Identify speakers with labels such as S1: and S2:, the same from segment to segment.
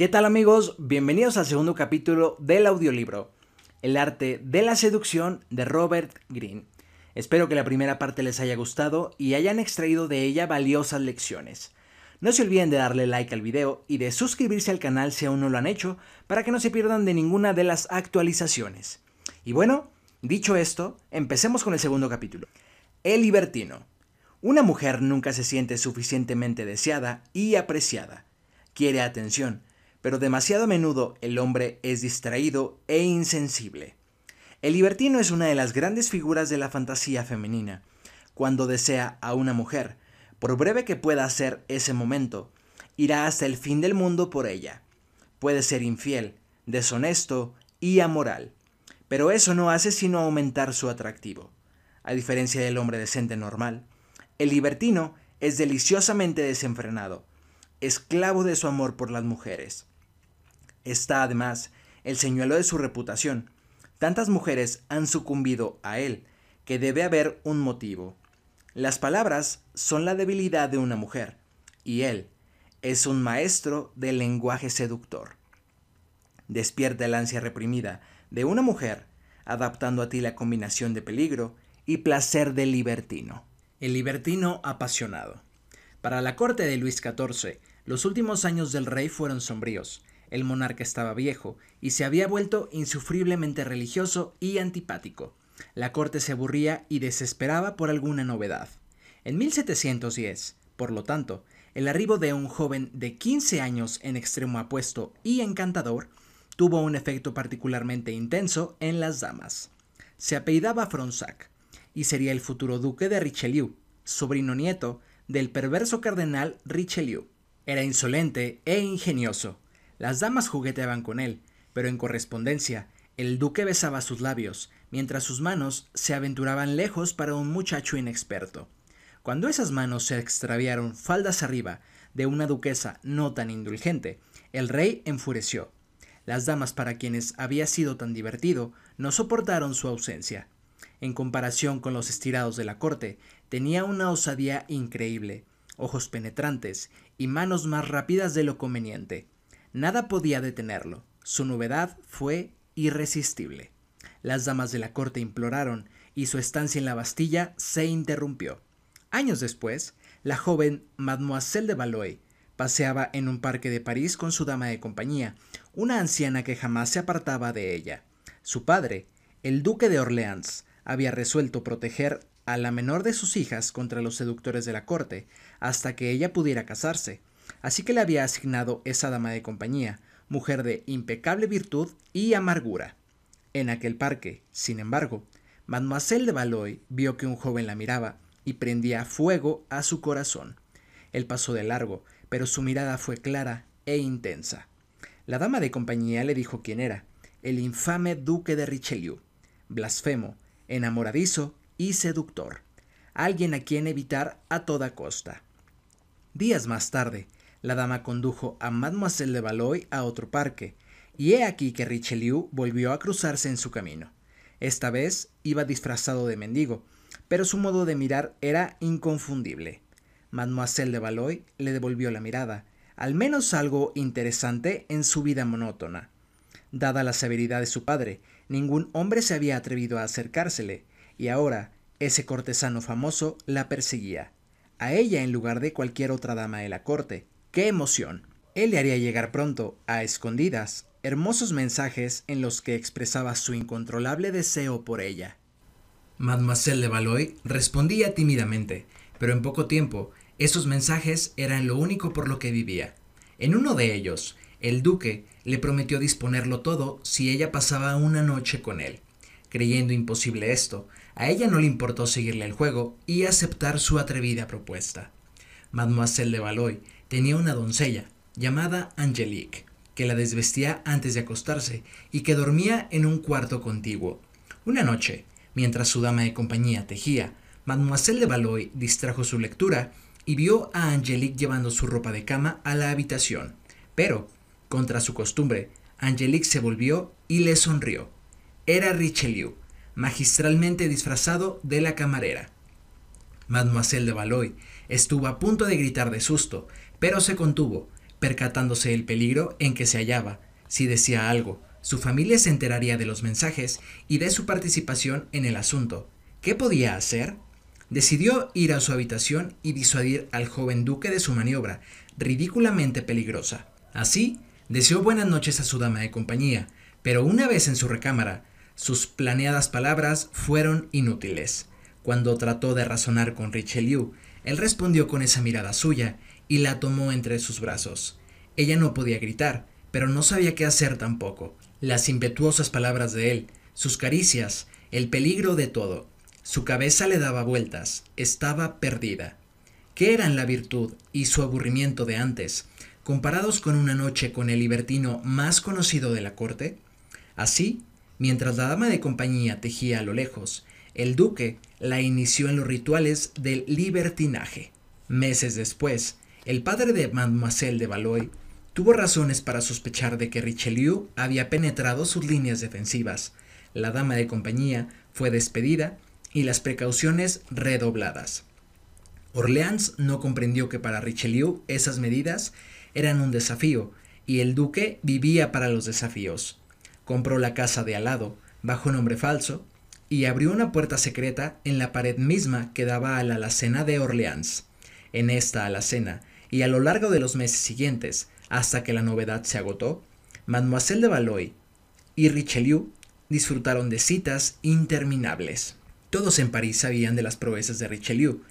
S1: ¿Qué tal amigos? Bienvenidos al segundo capítulo del audiolibro, El arte de la seducción de Robert Greene. Espero que la primera parte les haya gustado y hayan extraído de ella valiosas lecciones. No se olviden de darle like al video y de suscribirse al canal si aún no lo han hecho para que no se pierdan de ninguna de las actualizaciones. Y bueno, dicho esto, empecemos con el segundo capítulo. El libertino. Una mujer nunca se siente suficientemente deseada y apreciada. Quiere atención, pero demasiado a menudo el hombre es distraído e insensible. El libertino es una de las grandes figuras de la fantasía femenina. Cuando desea a una mujer, por breve que pueda ser ese momento, irá hasta el fin del mundo por ella. Puede ser infiel, deshonesto y amoral, pero eso no hace sino aumentar su atractivo. A diferencia del hombre decente normal, el libertino es deliciosamente desenfrenado, esclavo de su amor por las mujeres. Está además el señuelo de su reputación. Tantas mujeres han sucumbido a él que debe haber un motivo. Las palabras son la debilidad de una mujer, y él es un maestro del lenguaje seductor. Despierta el ansia reprimida de una mujer, adaptando a ti la combinación de peligro y placer del libertino. El libertino apasionado. Para la corte de Luis XIV, los últimos años del rey fueron sombríos, el monarca estaba viejo y se había vuelto insufriblemente religioso y antipático. La corte se aburría y desesperaba por alguna novedad. En 1710, por lo tanto, el arribo de un joven de 15 años en extremo apuesto y encantador tuvo un efecto particularmente intenso en las damas. Se apellidaba Fronsac y sería el futuro duque de Richelieu, sobrino nieto del perverso cardenal Richelieu. Era insolente e ingenioso, las damas jugueteaban con él, pero en correspondencia, el duque besaba sus labios, mientras sus manos se aventuraban lejos para un muchacho inexperto. Cuando esas manos se extraviaron faldas arriba de una duquesa no tan indulgente, el rey enfureció. Las damas para quienes había sido tan divertido no soportaron su ausencia. En comparación con los estirados de la corte, tenía una osadía increíble, ojos penetrantes y manos más rápidas de lo conveniente. Nada podía detenerlo. Su novedad fue irresistible. Las damas de la corte imploraron y su estancia en la Bastilla se interrumpió. Años después, la joven Mademoiselle de Valois paseaba en un parque de París con su dama de compañía, una anciana que jamás se apartaba de ella. Su padre, el duque de Orleans, había resuelto proteger a la menor de sus hijas contra los seductores de la corte, hasta que ella pudiera casarse, así que le había asignado esa dama de compañía, mujer de impecable virtud y amargura. En aquel parque, sin embargo, Mademoiselle de Valois vio que un joven la miraba y prendía fuego a su corazón. Él pasó de largo, pero su mirada fue clara e intensa. La dama de compañía le dijo quién era, el infame duque de Richelieu, blasfemo, enamoradizo y seductor, alguien a quien evitar a toda costa. Días más tarde, la dama condujo a Mademoiselle de Valois a otro parque, y he aquí que Richelieu volvió a cruzarse en su camino. Esta vez iba disfrazado de mendigo, pero su modo de mirar era inconfundible. Mademoiselle de Valois le devolvió la mirada, al menos algo interesante en su vida monótona. Dada la severidad de su padre, ningún hombre se había atrevido a acercársele, y ahora ese cortesano famoso la perseguía, a ella en lugar de cualquier otra dama de la corte, ¡Qué emoción! Él le haría llegar pronto, a escondidas, hermosos mensajes en los que expresaba su incontrolable deseo por ella. Mademoiselle de Valois respondía tímidamente, pero en poco tiempo esos mensajes eran lo único por lo que vivía. En uno de ellos, el duque le prometió disponerlo todo si ella pasaba una noche con él. Creyendo imposible esto, a ella no le importó seguirle el juego y aceptar su atrevida propuesta. Mademoiselle de Valois tenía una doncella llamada Angelique, que la desvestía antes de acostarse y que dormía en un cuarto contiguo. Una noche, mientras su dama de compañía tejía, Mademoiselle de Valois distrajo su lectura y vio a Angelique llevando su ropa de cama a la habitación. Pero, contra su costumbre, Angelique se volvió y le sonrió. Era Richelieu, magistralmente disfrazado de la camarera. Mademoiselle de Valois estuvo a punto de gritar de susto, pero se contuvo, percatándose del peligro en que se hallaba. Si decía algo, su familia se enteraría de los mensajes y de su participación en el asunto. ¿Qué podía hacer? Decidió ir a su habitación y disuadir al joven duque de su maniobra, ridículamente peligrosa. Así, deseó buenas noches a su dama de compañía, pero una vez en su recámara, sus planeadas palabras fueron inútiles. Cuando trató de razonar con Richelieu, él respondió con esa mirada suya y la tomó entre sus brazos. Ella no podía gritar, pero no sabía qué hacer tampoco. Las impetuosas palabras de él, sus caricias, el peligro de todo. Su cabeza le daba vueltas, estaba perdida. ¿Qué eran la virtud y su aburrimiento de antes, comparados con una noche con el libertino más conocido de la corte? Así, mientras la dama de compañía tejía a lo lejos, el duque la inició en los rituales del libertinaje. Meses después, el padre de Mademoiselle de Valois tuvo razones para sospechar de que Richelieu había penetrado sus líneas defensivas. La dama de compañía fue despedida y las precauciones redobladas. Orleans no comprendió que para Richelieu esas medidas eran un desafío, y el duque vivía para los desafíos. Compró la casa de al lado, bajo nombre falso, y abrió una puerta secreta en la pared misma que daba a la alacena de Orleans. En esta alacena, y a lo largo de los meses siguientes, hasta que la novedad se agotó, Mademoiselle de Valois y Richelieu disfrutaron de citas interminables. Todos en París sabían de las proezas de Richelieu,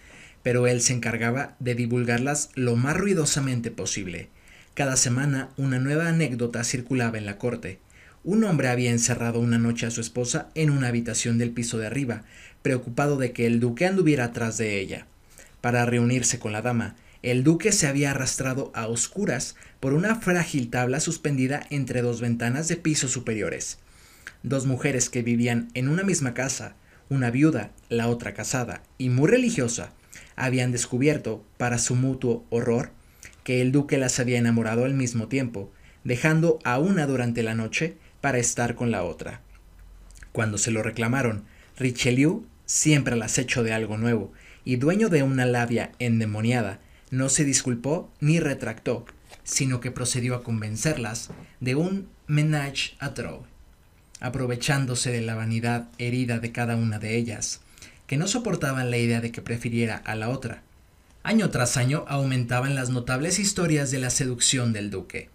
S1: pero él se encargaba de divulgarlas lo más ruidosamente posible. Cada semana una nueva anécdota circulaba en la corte. Un hombre había encerrado una noche a su esposa en una habitación del piso de arriba, preocupado de que el duque anduviera atrás de ella. Para reunirse con la dama, el duque se había arrastrado a oscuras por una frágil tabla suspendida entre dos ventanas de pisos superiores. Dos mujeres que vivían en una misma casa, una viuda, la otra casada y muy religiosa, habían descubierto, para su mutuo horror, que el duque las había enamorado al mismo tiempo, dejando a una durante la noche para estar con la otra. Cuando se lo reclamaron, Richelieu, siempre al acecho de algo nuevo y dueño de una labia endemoniada, no se disculpó ni retractó, sino que procedió a convencerlas de un ménage à trois aprovechándose de la vanidad herida de cada una de ellas, que no soportaban la idea de que prefiriera a la otra. Año tras año aumentaban las notables historias de la seducción del duque.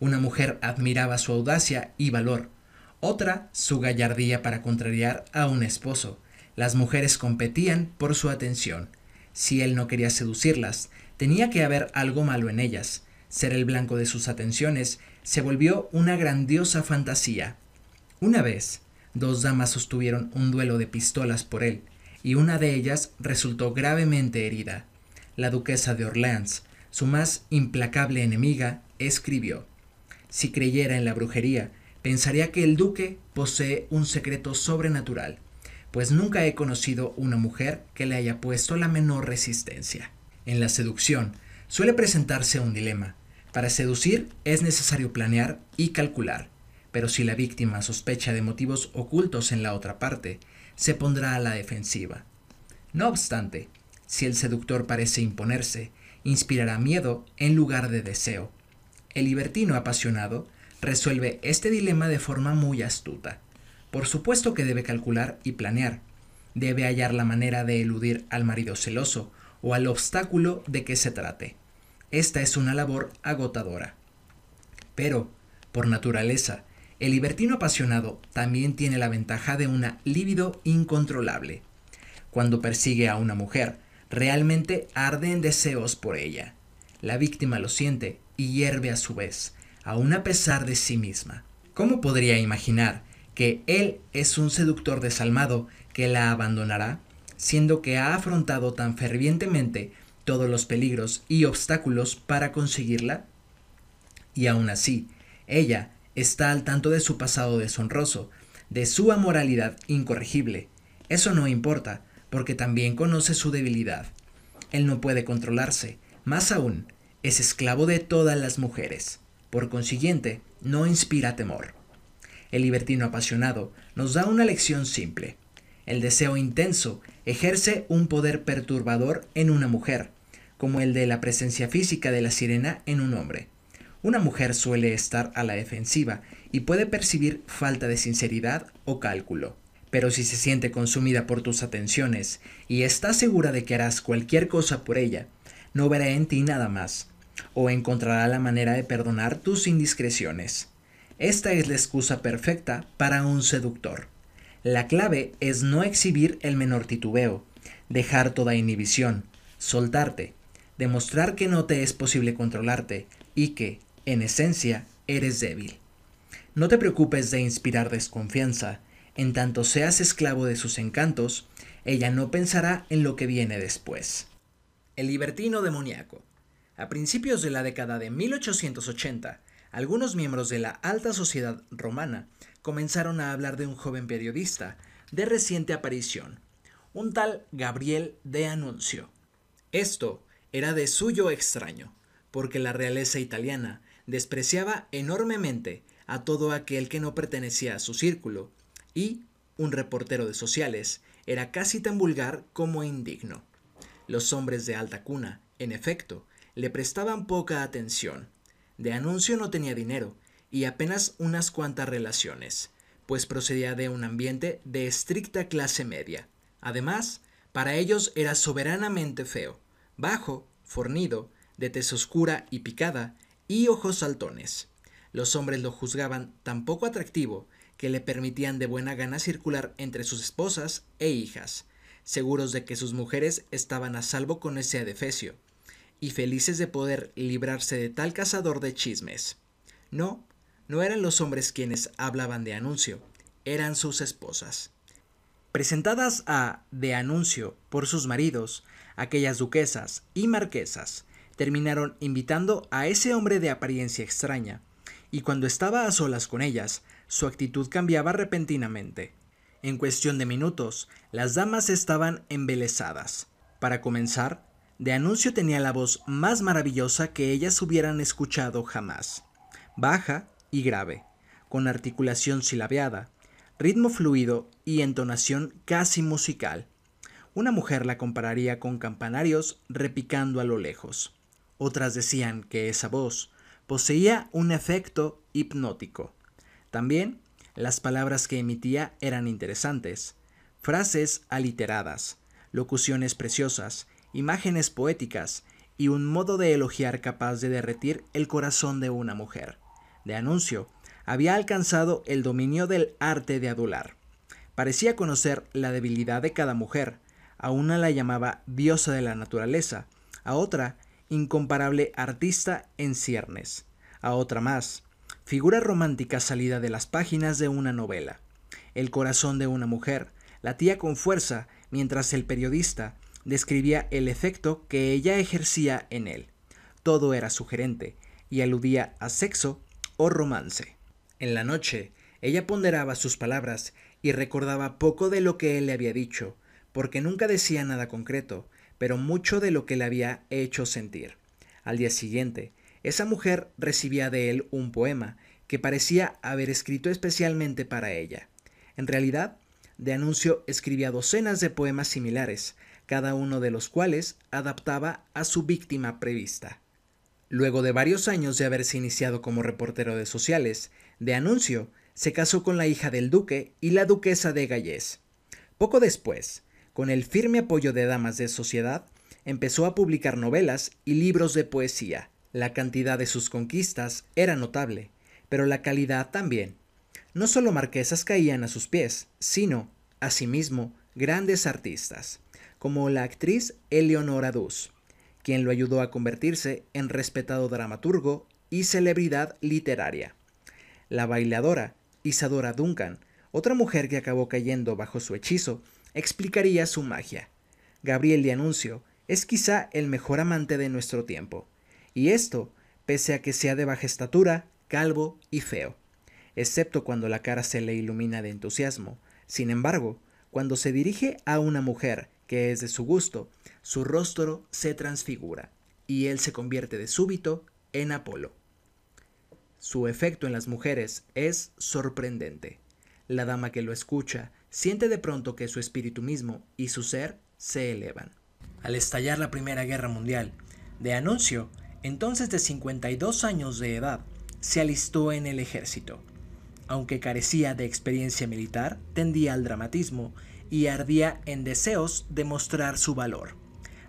S1: Una mujer admiraba su audacia y valor, otra su gallardía para contrariar a un esposo. Las mujeres competían por su atención. Si él no quería seducirlas, tenía que haber algo malo en ellas. Ser el blanco de sus atenciones se volvió una grandiosa fantasía. Una vez, dos damas sostuvieron un duelo de pistolas por él, y una de ellas resultó gravemente herida. La duquesa de Orleans, su más implacable enemiga, escribió Si creyera en la brujería, pensaría que el duque posee un secreto sobrenatural, pues nunca he conocido una mujer que le haya puesto la menor resistencia. En la seducción suele presentarse un dilema. Para seducir es necesario planear y calcular pero si la víctima sospecha de motivos ocultos en la otra parte, se pondrá a la defensiva. No obstante, si el seductor parece imponerse, inspirará miedo en lugar de deseo. El libertino apasionado resuelve este dilema de forma muy astuta. Por supuesto que debe calcular y planear. Debe hallar la manera de eludir al marido celoso o al obstáculo de que se trate. Esta es una labor agotadora. Pero, por naturaleza, el libertino apasionado también tiene la ventaja de una libido incontrolable. Cuando persigue a una mujer, realmente arde en deseos por ella. La víctima lo siente y hierve a su vez, aun a pesar de sí misma. ¿Cómo podría imaginar que él es un seductor desalmado que la abandonará, siendo que ha afrontado tan fervientemente todos los peligros y obstáculos para conseguirla? Y aún así, ella está al tanto de su pasado deshonroso, de su amoralidad incorregible. Eso no importa, porque también conoce su debilidad. Él no puede controlarse, más aún, es esclavo de todas las mujeres. Por consiguiente, no inspira temor. El libertino apasionado nos da una lección simple. El deseo intenso ejerce un poder perturbador en una mujer, como el de la presencia física de la sirena en un hombre. Una mujer suele estar a la defensiva y puede percibir falta de sinceridad o cálculo. Pero si se siente consumida por tus atenciones y está segura de que harás cualquier cosa por ella, no verá en ti nada más, o encontrará la manera de perdonar tus indiscreciones. Esta es la excusa perfecta para un seductor. La clave es no exhibir el menor titubeo, dejar toda inhibición, soltarte, demostrar que no te es posible controlarte y que, en esencia, eres débil. No te preocupes de inspirar desconfianza, en tanto seas esclavo de sus encantos, ella no pensará en lo que viene después. El libertino demoníaco. A principios de la década de 1880, algunos miembros de la alta sociedad romana comenzaron a hablar de un joven periodista de reciente aparición, un tal Gabriel de Anuncio. Esto era de suyo extraño, porque la realeza italiana despreciaba enormemente a todo aquel que no pertenecía a su círculo, y un reportero de sociales era casi tan vulgar como indigno. Los hombres de alta cuna, en efecto, le prestaban poca atención. De anuncio no tenía dinero y apenas unas cuantas relaciones, pues procedía de un ambiente de estricta clase media. Además, para ellos era soberanamente feo, bajo, fornido, de tez oscura y picada, y ojos saltones. Los hombres lo juzgaban tan poco atractivo que le permitían de buena gana circular entre sus esposas e hijas, seguros de que sus mujeres estaban a salvo con ese adefesio, y felices de poder librarse de tal cazador de chismes. No, no eran los hombres quienes hablaban de anuncio, eran sus esposas. Presentadas a de anuncio por sus maridos, aquellas duquesas y marquesas terminaron invitando a ese hombre de apariencia extraña, y cuando estaba a solas con ellas, su actitud cambiaba repentinamente. En cuestión de minutos, las damas estaban embelesadas. Para comenzar, de anuncio tenía la voz más maravillosa que ellas hubieran escuchado jamás. Baja y grave, con articulación silabeada, ritmo fluido y entonación casi musical. Una mujer la compararía con campanarios repicando a lo lejos. Otras decían que esa voz poseía un efecto hipnótico. También las palabras que emitía eran interesantes, frases aliteradas, locuciones preciosas, imágenes poéticas y un modo de elogiar capaz de derretir el corazón de una mujer. De anuncio, había alcanzado el dominio del arte de adular. Parecía conocer la debilidad de cada mujer. A una la llamaba diosa de la naturaleza, a otra incomparable artista en ciernes, a otra más, figura romántica salida de las páginas de una novela. El corazón de una mujer latía con fuerza mientras el periodista describía el efecto que ella ejercía en él. Todo era sugerente y aludía a sexo o romance. En la noche, ella ponderaba sus palabras y recordaba poco de lo que él le había dicho, porque nunca decía nada concreto, pero mucho de lo que le había hecho sentir. Al día siguiente, esa mujer recibía de él un poema que parecía haber escrito especialmente para ella. En realidad, de anuncio escribía docenas de poemas similares, cada uno de los cuales adaptaba a su víctima prevista. Luego de varios años de haberse iniciado como reportero de sociales, de anuncio se casó con la hija del duque y la duquesa de Gallés. Poco después, con el firme apoyo de damas de sociedad, empezó a publicar novelas y libros de poesía, la cantidad de sus conquistas era notable, pero la calidad también. No solo marquesas caían a sus pies, sino, asimismo, grandes artistas, como la actriz Eleonora Dus, quien lo ayudó a convertirse en respetado dramaturgo y celebridad literaria. La bailadora Isadora Duncan, otra mujer que acabó cayendo bajo su hechizo, explicaría su magia. Gabriel de Anuncio es quizá el mejor amante de nuestro tiempo y esto pese a que sea de baja estatura, calvo y feo, excepto cuando la cara se le ilumina de entusiasmo. Sin embargo, cuando se dirige a una mujer que es de su gusto, su rostro se transfigura, y él se convierte de súbito en Apolo. Su efecto en las mujeres es sorprendente. La dama que lo escucha siente de pronto que su espíritu mismo y su ser se elevan. Al estallar la Primera Guerra Mundial, de anuncio entonces de 52 años de edad, se alistó en el ejército. Aunque carecía de experiencia militar, tendía al dramatismo y ardía en deseos de mostrar su valor.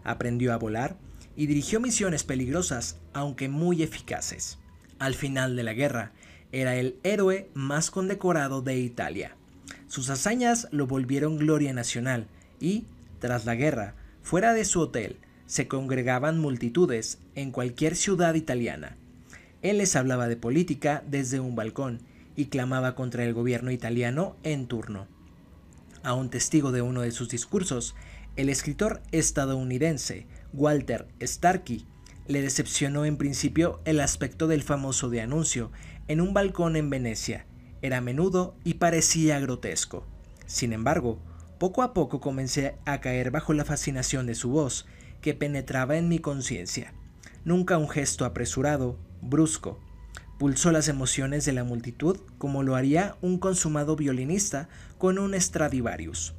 S1: Aprendió a volar y dirigió misiones peligrosas, aunque muy eficaces. Al final de la guerra, era el héroe más condecorado de Italia. Sus hazañas lo volvieron gloria nacional y, tras la guerra, fuera de su hotel, se congregaban multitudes en cualquier ciudad italiana. Él les hablaba de política desde un balcón y clamaba contra el gobierno italiano en turno. A un testigo de uno de sus discursos, el escritor estadounidense Walter Starkey le decepcionó en principio el aspecto del famoso de anuncio en un balcón en Venecia. Era menudo y parecía grotesco. Sin embargo, poco a poco comencé a caer bajo la fascinación de su voz, que penetraba en mi conciencia. Nunca un gesto apresurado, brusco. Pulsó las emociones de la multitud como lo haría un consumado violinista con un Stradivarius.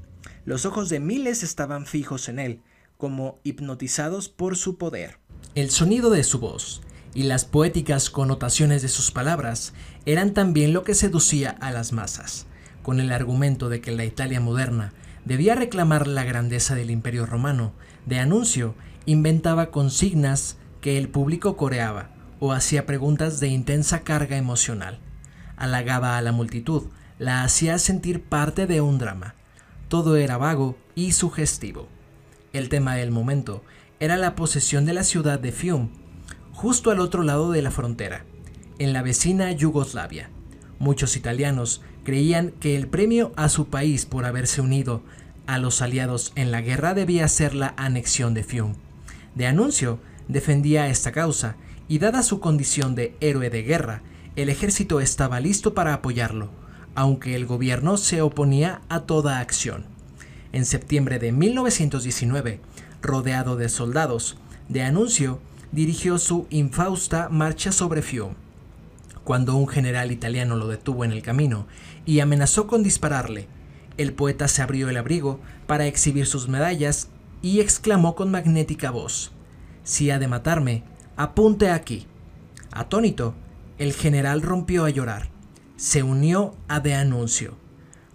S1: Los ojos de miles estaban fijos en él, como hipnotizados por su poder. El sonido de su voz y las poéticas connotaciones de sus palabras eran también lo que seducía a las masas, con el argumento de que la Italia moderna debía reclamar la grandeza del imperio romano, de anuncio inventaba consignas que el público coreaba o hacía preguntas de intensa carga emocional. Halagaba a la multitud, la hacía sentir parte de un drama. Todo era vago y sugestivo. El tema del momento era la posesión de la ciudad de Fium, justo al otro lado de la frontera, en la vecina Yugoslavia. Muchos italianos creían que el premio a su país por haberse unido a los aliados en la guerra debía ser la anexión de Fium. De anuncio, defendía esta causa y dada su condición de héroe de guerra, el ejército estaba listo para apoyarlo, aunque el gobierno se oponía a toda acción. En septiembre de 1919, rodeado de soldados, de anuncio dirigió su infausta marcha sobre Fium cuando un general italiano lo detuvo en el camino y amenazó con dispararle. El poeta se abrió el abrigo para exhibir sus medallas y exclamó con magnética voz, Si ha de matarme, apunte aquí. Atónito, el general rompió a llorar. Se unió a De Anuncio.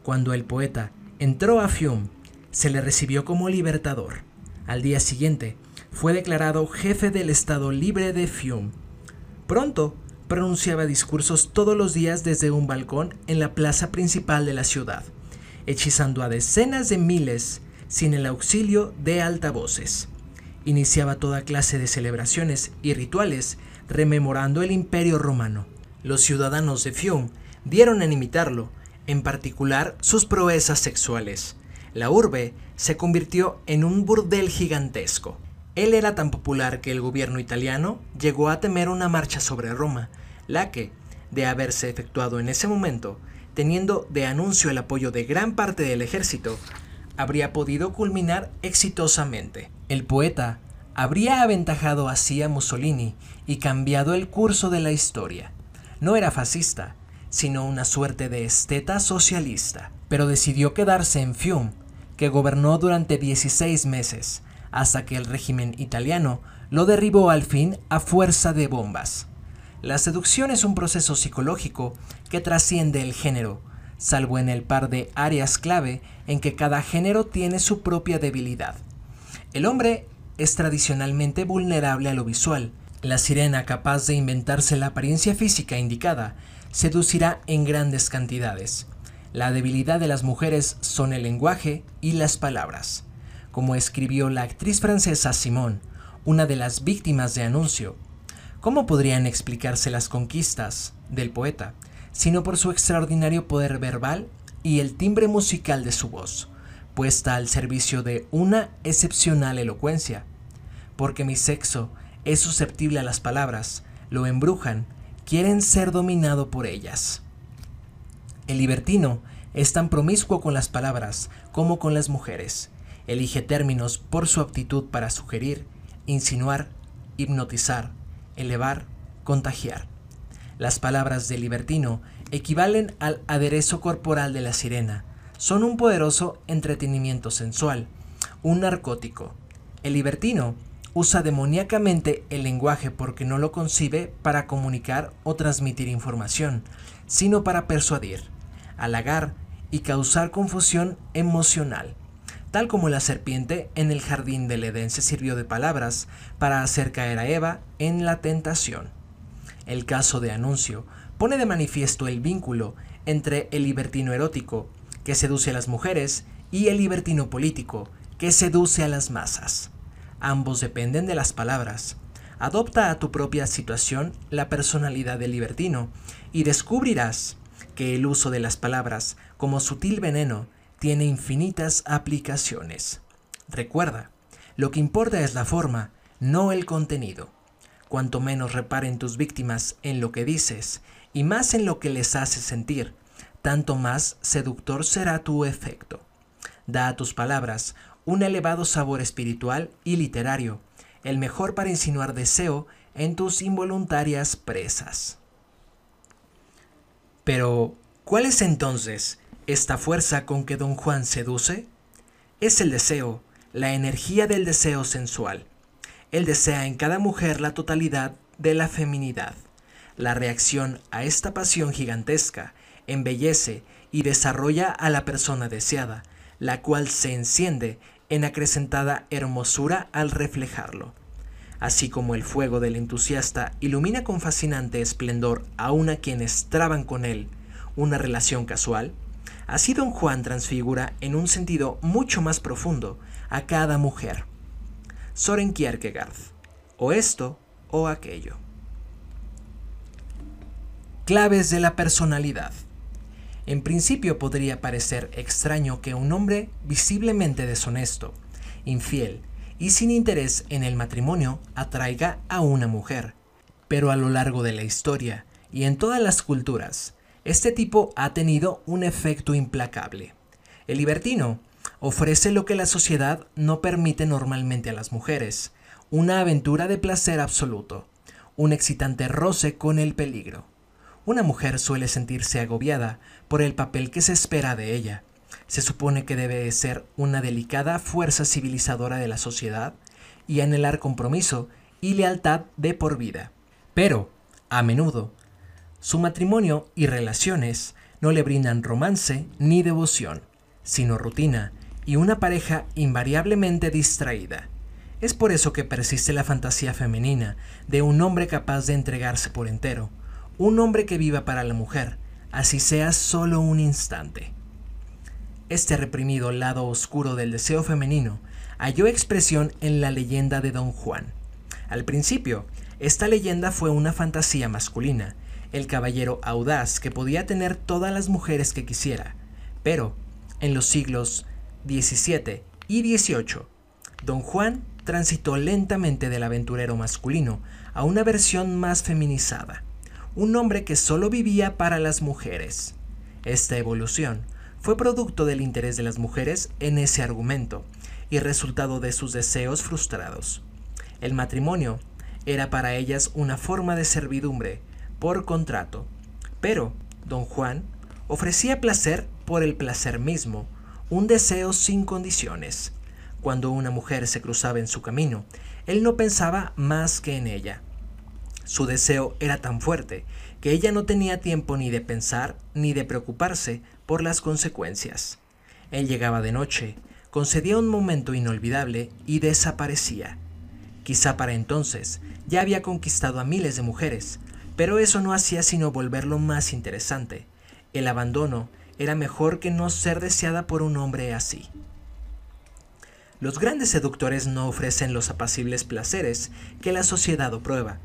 S1: Cuando el poeta entró a Fium, se le recibió como libertador. Al día siguiente, fue declarado jefe del Estado Libre de Fium. Pronto, pronunciaba discursos todos los días desde un balcón en la plaza principal de la ciudad, hechizando a decenas de miles sin el auxilio de altavoces. Iniciaba toda clase de celebraciones y rituales rememorando el imperio romano. Los ciudadanos de Fium dieron en imitarlo, en particular sus proezas sexuales. La urbe se convirtió en un burdel gigantesco. Él era tan popular que el gobierno italiano llegó a temer una marcha sobre Roma, la que, de haberse efectuado en ese momento, teniendo de anuncio el apoyo de gran parte del ejército, habría podido culminar exitosamente. El poeta habría aventajado así a Mussolini y cambiado el curso de la historia. No era fascista, sino una suerte de esteta socialista, pero decidió quedarse en Fiume, que gobernó durante 16 meses, hasta que el régimen italiano lo derribó al fin a fuerza de bombas. La seducción es un proceso psicológico que trasciende el género, salvo en el par de áreas clave en que cada género tiene su propia debilidad. El hombre es tradicionalmente vulnerable a lo visual. La sirena capaz de inventarse la apariencia física indicada seducirá en grandes cantidades. La debilidad de las mujeres son el lenguaje y las palabras como escribió la actriz francesa Simone, una de las víctimas de Anuncio. ¿Cómo podrían explicarse las conquistas del poeta, sino por su extraordinario poder verbal y el timbre musical de su voz, puesta al servicio de una excepcional elocuencia? Porque mi sexo es susceptible a las palabras, lo embrujan, quieren ser dominado por ellas. El libertino es tan promiscuo con las palabras como con las mujeres Elige términos por su aptitud para sugerir, insinuar, hipnotizar, elevar, contagiar. Las palabras de libertino equivalen al aderezo corporal de la sirena. Son un poderoso entretenimiento sensual, un narcótico. El libertino usa demoníacamente el lenguaje porque no lo concibe para comunicar o transmitir información, sino para persuadir, halagar y causar confusión emocional, tal como la serpiente en el jardín del Edén se sirvió de palabras para hacer caer a Eva en la tentación. El caso de Anuncio pone de manifiesto el vínculo entre el libertino erótico, que seduce a las mujeres, y el libertino político, que seduce a las masas. Ambos dependen de las palabras. Adopta a tu propia situación la personalidad del libertino y descubrirás que el uso de las palabras como sutil veneno tiene infinitas aplicaciones. Recuerda, lo que importa es la forma, no el contenido. Cuanto menos reparen tus víctimas en lo que dices y más en lo que les hace sentir, tanto más seductor será tu efecto. Da a tus palabras un elevado sabor espiritual y literario, el mejor para insinuar deseo en tus involuntarias presas. Pero, ¿cuál es entonces esta fuerza con que don Juan seduce? Es el deseo, la energía del deseo sensual. Él desea en cada mujer la totalidad de la feminidad. La reacción a esta pasión gigantesca embellece y desarrolla a la persona deseada, la cual se enciende en acrecentada hermosura al reflejarlo. Así como el fuego del entusiasta ilumina con fascinante esplendor a una quienes traban con él una relación casual, así don Juan transfigura en un sentido mucho más profundo a cada mujer. Soren Kierkegaard, o esto o aquello. Claves de la personalidad. En principio podría parecer extraño que un hombre visiblemente deshonesto, infiel y sin interés en el matrimonio atraiga a una mujer. Pero a lo largo de la historia y en todas las culturas, este tipo ha tenido un efecto implacable. El libertino ofrece lo que la sociedad no permite normalmente a las mujeres, una aventura de placer absoluto, un excitante roce con el peligro. Una mujer suele sentirse agobiada por el papel que se espera de ella. Se supone que debe ser una delicada fuerza civilizadora de la sociedad y anhelar compromiso y lealtad de por vida. Pero, a menudo, su matrimonio y relaciones no le brindan romance ni devoción, sino rutina y una pareja invariablemente distraída. Es por eso que persiste la fantasía femenina de un hombre capaz de entregarse por entero, un hombre que viva para la mujer, así sea solo un instante. Este reprimido lado oscuro del deseo femenino halló expresión en la leyenda de Don Juan. Al principio, esta leyenda fue una fantasía masculina, el caballero audaz que podía tener todas las mujeres que quisiera, pero en los siglos XVII y XVIII, Don Juan transitó lentamente del aventurero masculino a una versión más feminizada un hombre que solo vivía para las mujeres. Esta evolución fue producto del interés de las mujeres en ese argumento y resultado de sus deseos frustrados. El matrimonio era para ellas una forma de servidumbre por contrato, pero don Juan ofrecía placer por el placer mismo, un deseo sin condiciones. Cuando una mujer se cruzaba en su camino, él no pensaba más que en ella. Su deseo era tan fuerte que ella no tenía tiempo ni de pensar ni de preocuparse por las consecuencias. Él llegaba de noche, concedía un momento inolvidable y desaparecía. Quizá para entonces ya había conquistado a miles de mujeres, pero eso no hacía sino volverlo más interesante. El abandono era mejor que no ser deseada por un hombre así. Los grandes seductores no ofrecen los apacibles placeres que la sociedad prueba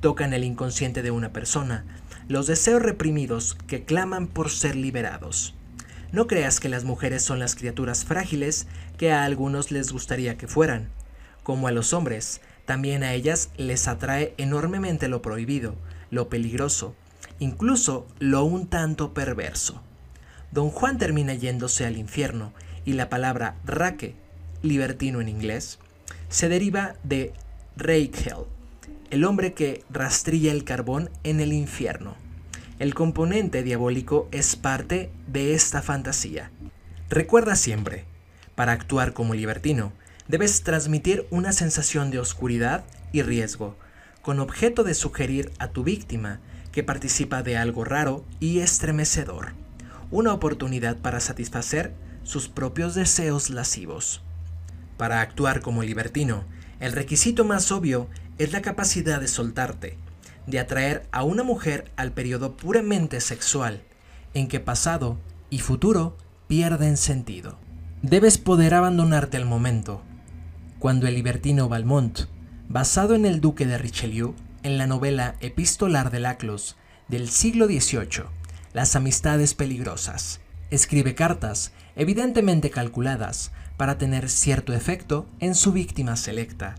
S1: tocan el inconsciente de una persona, los deseos reprimidos que claman por ser liberados. No creas que las mujeres son las criaturas frágiles que a algunos les gustaría que fueran. Como a los hombres, también a ellas les atrae enormemente lo prohibido, lo peligroso, incluso lo un tanto perverso. Don Juan termina yéndose al infierno y la palabra raque, libertino en inglés, se deriva de Reichel, el hombre que rastrilla el carbón en el infierno. El componente diabólico es parte de esta fantasía. Recuerda siempre, para actuar como libertino, Debes transmitir una sensación de oscuridad y riesgo, con objeto de sugerir a tu víctima que participa de algo raro y estremecedor, una oportunidad para satisfacer sus propios deseos lascivos. Para actuar como libertino, el requisito más obvio es la capacidad de soltarte, de atraer a una mujer al periodo puramente sexual, en que pasado y futuro pierden sentido. Debes poder abandonarte al momento. Cuando el libertino Valmont, basado en el duque de Richelieu, en la novela Epistolar de Laclos del siglo XVIII, Las amistades peligrosas, escribe cartas evidentemente calculadas para tener cierto efecto en su víctima selecta.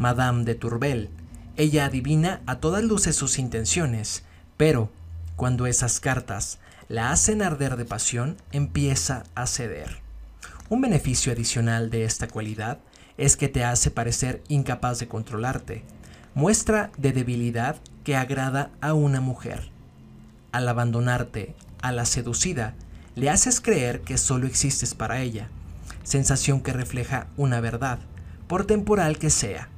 S1: Madame de Tourbel ella adivina a todas luces sus intenciones, pero cuando esas cartas la hacen arder de pasión, empieza a ceder. Un beneficio adicional de esta cualidad es que te hace parecer incapaz de controlarte, muestra de debilidad que agrada a una mujer. Al abandonarte a la seducida, le haces creer que solo existes para ella, sensación que refleja una verdad, por temporal que sea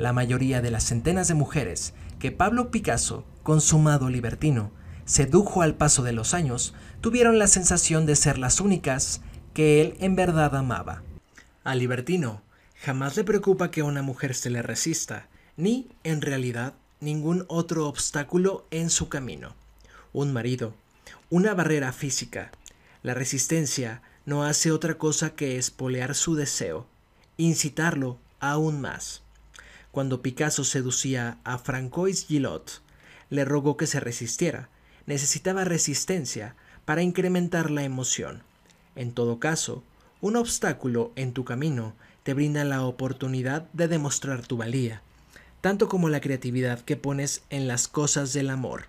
S1: la mayoría de las centenas de mujeres que Pablo Picasso, consumado libertino, sedujo al paso de los años, tuvieron la sensación de ser las únicas que él en verdad amaba. Al libertino jamás le preocupa que una mujer se le resista, ni, en realidad, ningún otro obstáculo en su camino. Un marido, una barrera física. La resistencia no hace otra cosa que espolear su deseo, incitarlo aún más. Cuando Picasso seducía a Francois Gillot, le rogó que se resistiera. Necesitaba resistencia para incrementar la emoción. En todo caso, un obstáculo en tu camino te brinda la oportunidad de demostrar tu valía, tanto como la creatividad que pones en las cosas del amor.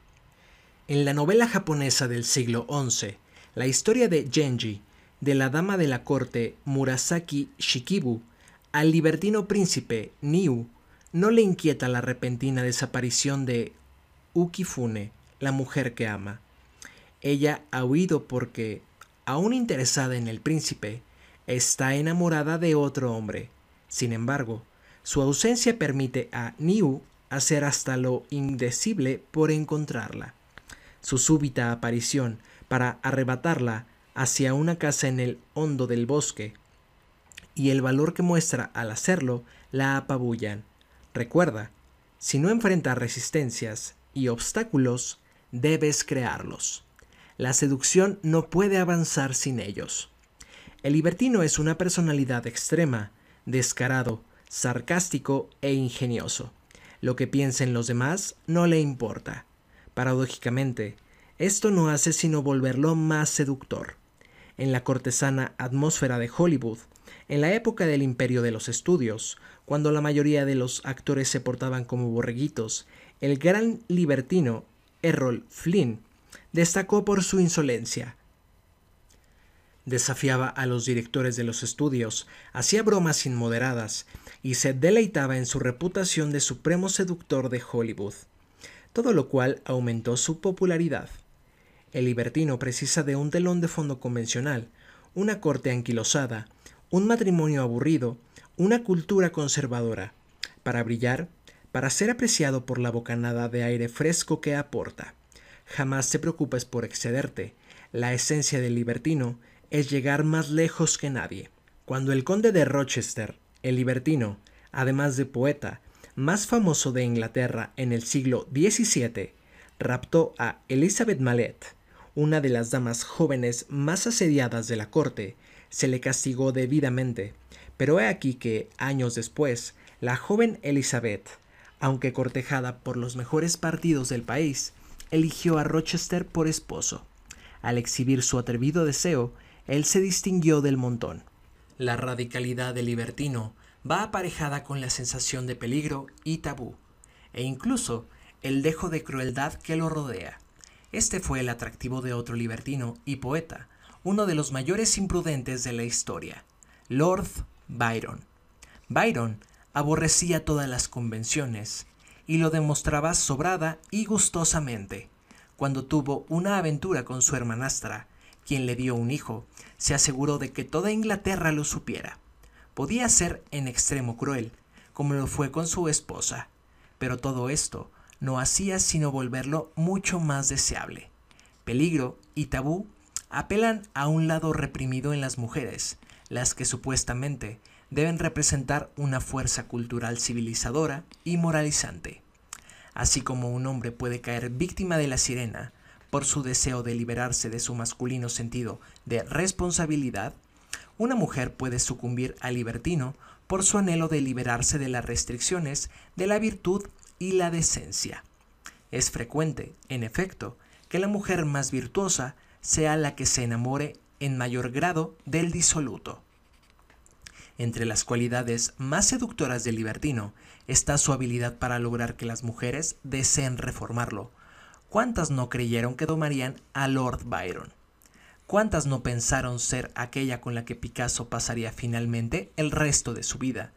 S1: En la novela japonesa del siglo XI, la historia de Genji, de la dama de la corte Murasaki Shikibu, al libertino príncipe Niu, no le inquieta la repentina desaparición de Ukifune, la mujer que ama. Ella ha huido porque, aún interesada en el príncipe, está enamorada de otro hombre. Sin embargo, su ausencia permite a Niu hacer hasta lo indecible por encontrarla. Su súbita aparición para arrebatarla hacia una casa en el hondo del bosque y el valor que muestra al hacerlo la apabullan. Recuerda, si no enfrentas resistencias y obstáculos, debes crearlos. La seducción no puede avanzar sin ellos. El libertino es una personalidad extrema, descarado, sarcástico e ingenioso. Lo que piensen los demás no le importa. Paradójicamente, esto no hace sino volverlo más seductor. En la cortesana atmósfera de Hollywood, en la época del imperio de los estudios, cuando la mayoría de los actores se portaban como borreguitos, el gran libertino Errol Flynn destacó por su insolencia. Desafiaba a los directores de los estudios, hacía bromas inmoderadas y se deleitaba en su reputación de supremo seductor de Hollywood, todo lo cual aumentó su popularidad. El libertino precisa de un telón de fondo convencional, una corte anquilosada, un matrimonio aburrido, una cultura conservadora, para brillar, para ser apreciado por la bocanada de aire fresco que aporta. Jamás te preocupes por excederte. La esencia del libertino es llegar más lejos que nadie. Cuando el conde de Rochester, el libertino, además de poeta, más famoso de Inglaterra en el siglo XVII, raptó a Elizabeth Mallet, una de las damas jóvenes más asediadas de la corte, se le castigó debidamente, pero he aquí que, años después, la joven Elizabeth, aunque cortejada por los mejores partidos del país, eligió a Rochester por esposo. Al exhibir su atrevido deseo, él se distinguió del montón. La radicalidad del libertino va aparejada con la sensación de peligro y tabú, e incluso el dejo de crueldad que lo rodea. Este fue el atractivo de otro libertino y poeta, uno de los mayores imprudentes de la historia, Lord Byron. Byron aborrecía todas las convenciones y lo demostraba sobrada y gustosamente. Cuando tuvo una aventura con su hermanastra, quien le dio un hijo, se aseguró de que toda Inglaterra lo supiera. podía ser en extremo cruel, como lo fue con su esposa, pero todo esto no hacía sino volverlo mucho más deseable. Peligro y tabú apelan a un lado reprimido en las mujeres, las que supuestamente deben representar una fuerza cultural civilizadora y moralizante. Así como un hombre puede caer víctima de la sirena por su deseo de liberarse de su masculino sentido de responsabilidad, una mujer puede sucumbir al libertino por su anhelo de liberarse de las restricciones de la virtud y la decencia. Es frecuente, en efecto, que la mujer más virtuosa sea la que se enamore en mayor grado del disoluto. Entre las cualidades más seductoras del libertino está su habilidad para lograr que las mujeres deseen reformarlo. ¿Cuántas no creyeron que domarían a Lord Byron? ¿Cuántas no pensaron ser aquella con la que Picasso pasaría finalmente el resto de su vida?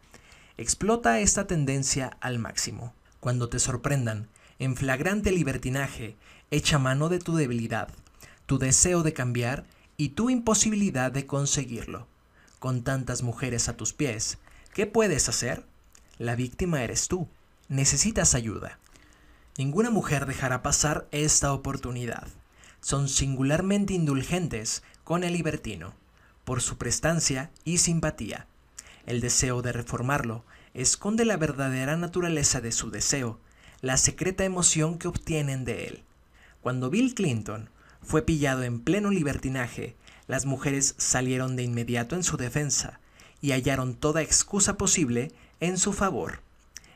S1: Explota esta tendencia al máximo. Cuando te sorprendan, en flagrante libertinaje, echa mano de tu debilidad, tu deseo de cambiar y tu imposibilidad de conseguirlo. Con tantas mujeres a tus pies, ¿qué puedes hacer? La víctima eres tú. Necesitas ayuda. Ninguna mujer dejará pasar esta oportunidad son singularmente indulgentes con el libertino, por su prestancia y simpatía. El deseo de reformarlo esconde la verdadera naturaleza de su deseo, la secreta emoción que obtienen de él. Cuando Bill Clinton fue pillado en pleno libertinaje, las mujeres salieron de inmediato en su defensa y hallaron toda excusa posible en su favor.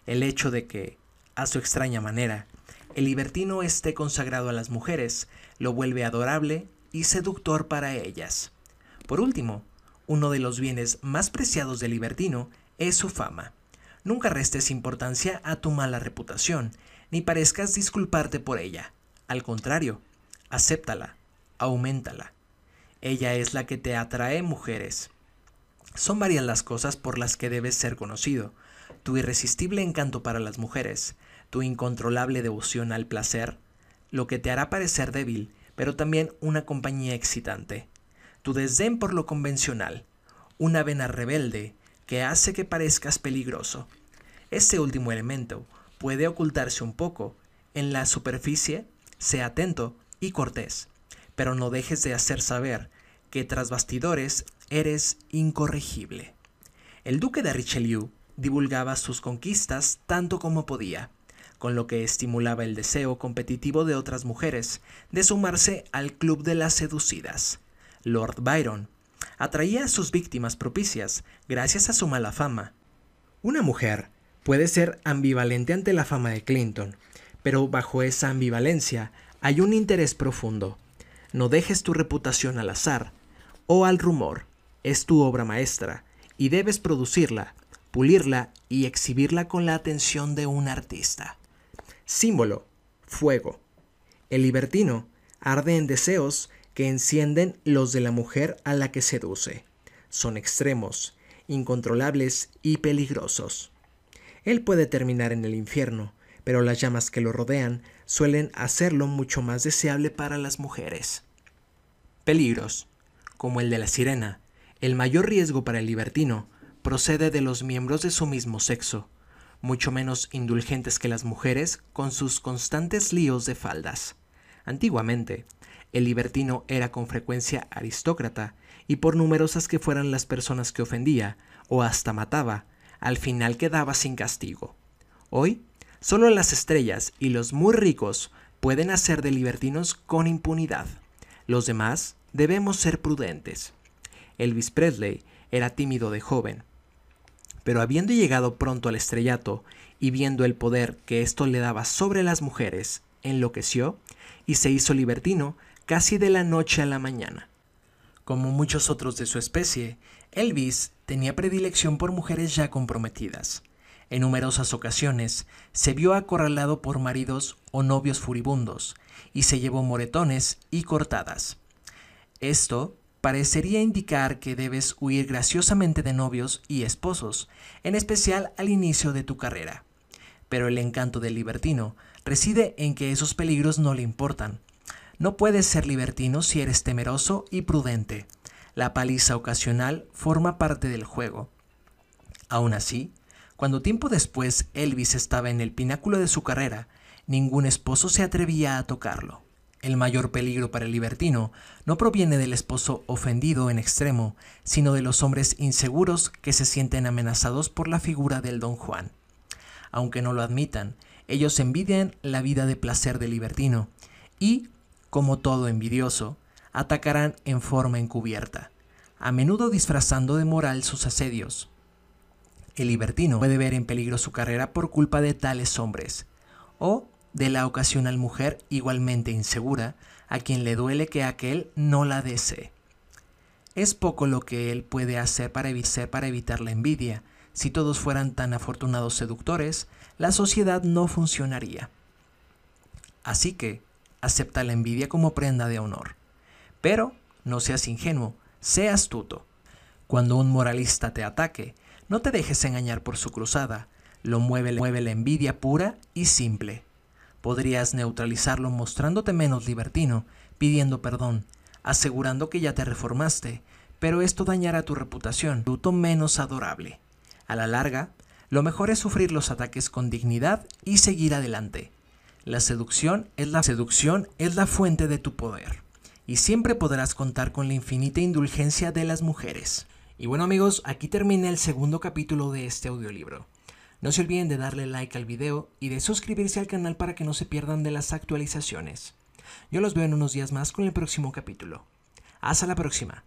S1: El hecho de que, a su extraña manera, el libertino esté consagrado a las mujeres lo vuelve adorable y seductor para ellas. Por último, uno de los bienes más preciados del libertino es su fama. Nunca restes importancia a tu mala reputación, ni parezcas disculparte por ella. Al contrario, acéptala, aumentala. Ella es la que te atrae mujeres. Son varias las cosas por las que debes ser conocido. Tu irresistible encanto para las mujeres, tu incontrolable devoción al placer, lo que te hará parecer débil, pero también una compañía excitante, tu desdén por lo convencional, una vena rebelde que hace que parezcas peligroso. Este último elemento puede ocultarse un poco en la superficie, sea atento y cortés, pero no dejes de hacer saber que tras bastidores eres incorregible. El duque de Richelieu divulgaba sus conquistas tanto como podía, con lo que estimulaba el deseo competitivo de otras mujeres de sumarse al club de las seducidas. Lord Byron atraía a sus víctimas propicias gracias a su mala fama. Una mujer puede ser ambivalente ante la fama de Clinton, pero bajo esa ambivalencia hay un interés profundo. No dejes tu reputación al azar o al rumor. Es tu obra maestra y debes producirla, pulirla y exhibirla con la atención de un artista. Símbolo, fuego. El libertino arde en deseos que encienden los de la mujer a la que seduce. Son extremos, incontrolables y peligrosos. Él puede terminar en el infierno, pero las llamas que lo rodean suelen hacerlo mucho más deseable para las mujeres. Peligros, como el de la sirena, el mayor riesgo para el libertino procede de los miembros de su mismo sexo, mucho menos indulgentes que las mujeres con sus constantes líos de faldas. Antiguamente, el libertino era con frecuencia aristócrata, y por numerosas que fueran las personas que ofendía, o hasta mataba, al final quedaba sin castigo. Hoy, solo las estrellas y los muy ricos pueden hacer de libertinos con impunidad. Los demás debemos ser prudentes. Elvis Presley era tímido de joven, pero habiendo llegado pronto al estrellato y viendo el poder que esto le daba sobre las mujeres, enloqueció y se hizo libertino casi de la noche a la mañana. Como muchos otros de su especie, Elvis tenía predilección por mujeres ya comprometidas. En numerosas ocasiones se vio acorralado por maridos o novios furibundos y se llevó moretones y cortadas. Esto parecería indicar que debes huir graciosamente de novios y esposos, en especial al inicio de tu carrera. Pero el encanto del libertino reside en que esos peligros no le importan. No puedes ser libertino si eres temeroso y prudente. La paliza ocasional forma parte del juego. Aún así, cuando tiempo después Elvis estaba en el pináculo de su carrera, ningún esposo se atrevía a tocarlo. El mayor peligro para el libertino no proviene del esposo ofendido en extremo, sino de los hombres inseguros que se sienten amenazados por la figura del don Juan. Aunque no lo admitan, ellos envidian la vida de placer del libertino y, como todo envidioso, atacarán en forma encubierta, a menudo disfrazando de moral sus asedios. El libertino puede ver en peligro su carrera por culpa de tales hombres, o de la ocasional mujer igualmente insegura, a quien le duele que aquel no la desee. Es poco lo que él puede hacer para, para evitar la envidia. Si todos fueran tan afortunados seductores, la sociedad no funcionaría. Así que, acepta la envidia como prenda de honor. Pero no seas ingenuo, sé astuto. Cuando un moralista te ataque, no te dejes engañar por su cruzada, lo mueve, mueve la envidia pura y simple. Podrías neutralizarlo mostrándote menos libertino, pidiendo perdón, asegurando que ya te reformaste, pero esto dañará tu reputación, tu menos adorable. A la larga, lo mejor es sufrir los ataques con dignidad y seguir adelante. La seducción es la seducción es la fuente de tu poder y siempre podrás contar con la infinita indulgencia de las mujeres. Y bueno amigos, aquí termina el segundo capítulo de este audiolibro. No se olviden de darle like al video y de suscribirse al canal para que no se pierdan de las actualizaciones. Yo los veo en unos días más con el próximo capítulo. Hasta la próxima.